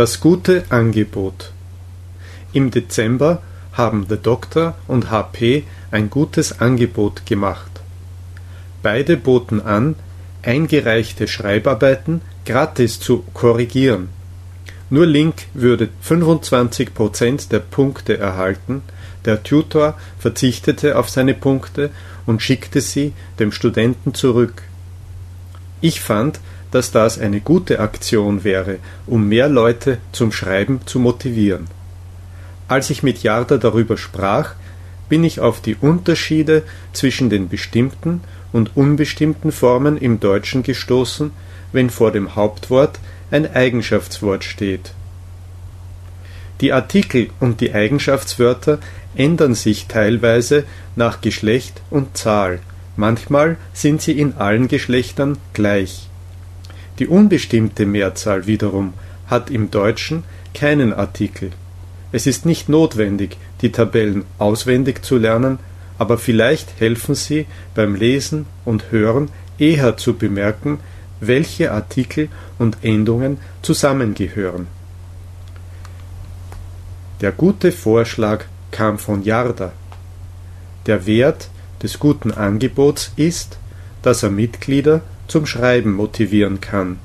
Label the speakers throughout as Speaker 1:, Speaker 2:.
Speaker 1: Das gute Angebot. Im Dezember haben The Doctor und HP ein gutes Angebot gemacht. Beide boten an, eingereichte Schreibarbeiten gratis zu korrigieren. Nur Link würde 25% der Punkte erhalten, der Tutor verzichtete auf seine Punkte und schickte sie dem Studenten zurück. Ich fand, dass das eine gute Aktion wäre, um mehr Leute zum Schreiben zu motivieren. Als ich mit Jarda darüber sprach, bin ich auf die Unterschiede zwischen den bestimmten und unbestimmten Formen im Deutschen gestoßen, wenn vor dem Hauptwort ein Eigenschaftswort steht. Die Artikel und die Eigenschaftswörter ändern sich teilweise nach Geschlecht und Zahl, manchmal sind sie in allen Geschlechtern gleich. Die unbestimmte Mehrzahl wiederum hat im Deutschen keinen Artikel. Es ist nicht notwendig, die Tabellen auswendig zu lernen, aber vielleicht helfen sie beim Lesen und Hören eher zu bemerken, welche Artikel und Endungen zusammengehören. Der gute Vorschlag kam von Jarda. Der Wert des guten Angebots ist, dass er Mitglieder zum Schreiben motivieren kann.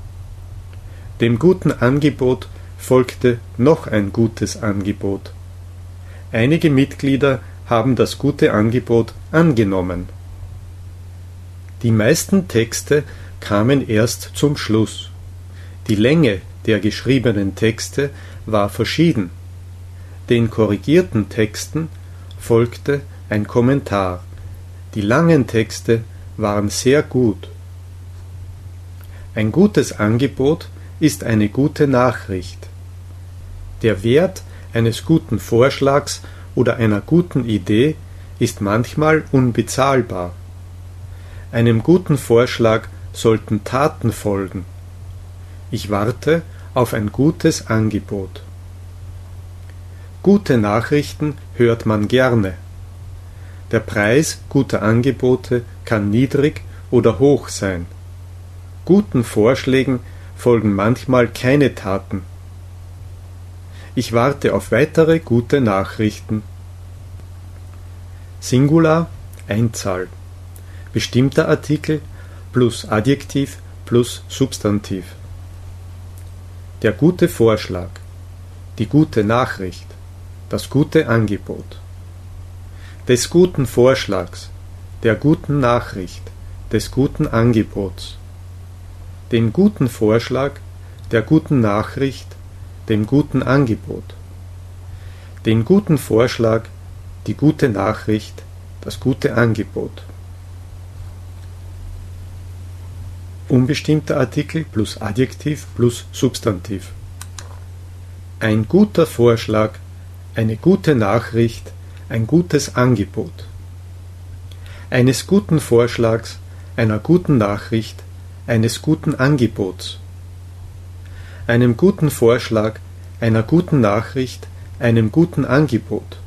Speaker 1: Dem guten Angebot folgte noch ein gutes Angebot. Einige Mitglieder haben das gute Angebot angenommen. Die meisten Texte kamen erst zum Schluss. Die Länge der geschriebenen Texte war verschieden. Den korrigierten Texten folgte ein Kommentar. Die langen Texte waren sehr gut. Ein gutes Angebot ist eine gute Nachricht. Der Wert eines guten Vorschlags oder einer guten Idee ist manchmal unbezahlbar. Einem guten Vorschlag sollten Taten folgen. Ich warte auf ein gutes Angebot. Gute Nachrichten hört man gerne. Der Preis guter Angebote kann niedrig oder hoch sein. Guten Vorschlägen folgen manchmal keine Taten. Ich warte auf weitere gute Nachrichten. Singular Einzahl. Bestimmter Artikel plus Adjektiv plus Substantiv. Der gute Vorschlag. Die gute Nachricht. Das gute Angebot. Des guten Vorschlags. Der guten Nachricht. Des guten Angebots den guten Vorschlag, der guten Nachricht, dem guten Angebot. Den guten Vorschlag, die gute Nachricht, das gute Angebot. Unbestimmter Artikel plus Adjektiv plus Substantiv. Ein guter Vorschlag, eine gute Nachricht, ein gutes Angebot. Eines guten Vorschlags, einer guten Nachricht, eines guten Angebots, einem guten Vorschlag, einer guten Nachricht, einem guten Angebot,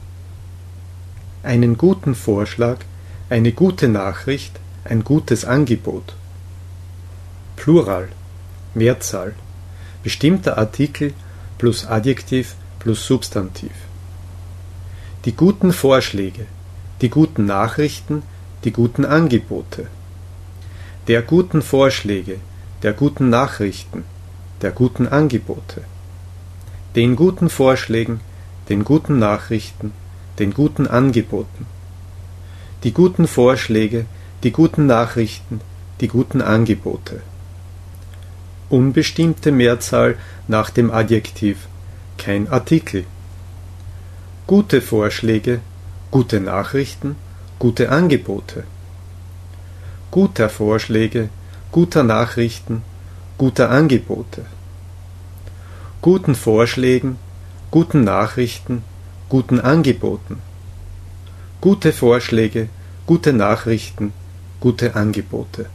Speaker 1: einen guten Vorschlag, eine gute Nachricht, ein gutes Angebot. Plural, Mehrzahl, bestimmter Artikel plus Adjektiv plus Substantiv. Die guten Vorschläge, die guten Nachrichten, die guten Angebote der guten Vorschläge, der guten Nachrichten, der guten Angebote, den guten Vorschlägen, den guten Nachrichten, den guten Angeboten, die guten Vorschläge, die guten Nachrichten, die guten Angebote. Unbestimmte Mehrzahl nach dem Adjektiv, kein Artikel. Gute Vorschläge, gute Nachrichten, gute Angebote guter Vorschläge, guter Nachrichten, guter Angebote. Guten Vorschlägen, guten Nachrichten, guten Angeboten. Gute Vorschläge, gute Nachrichten, gute Angebote.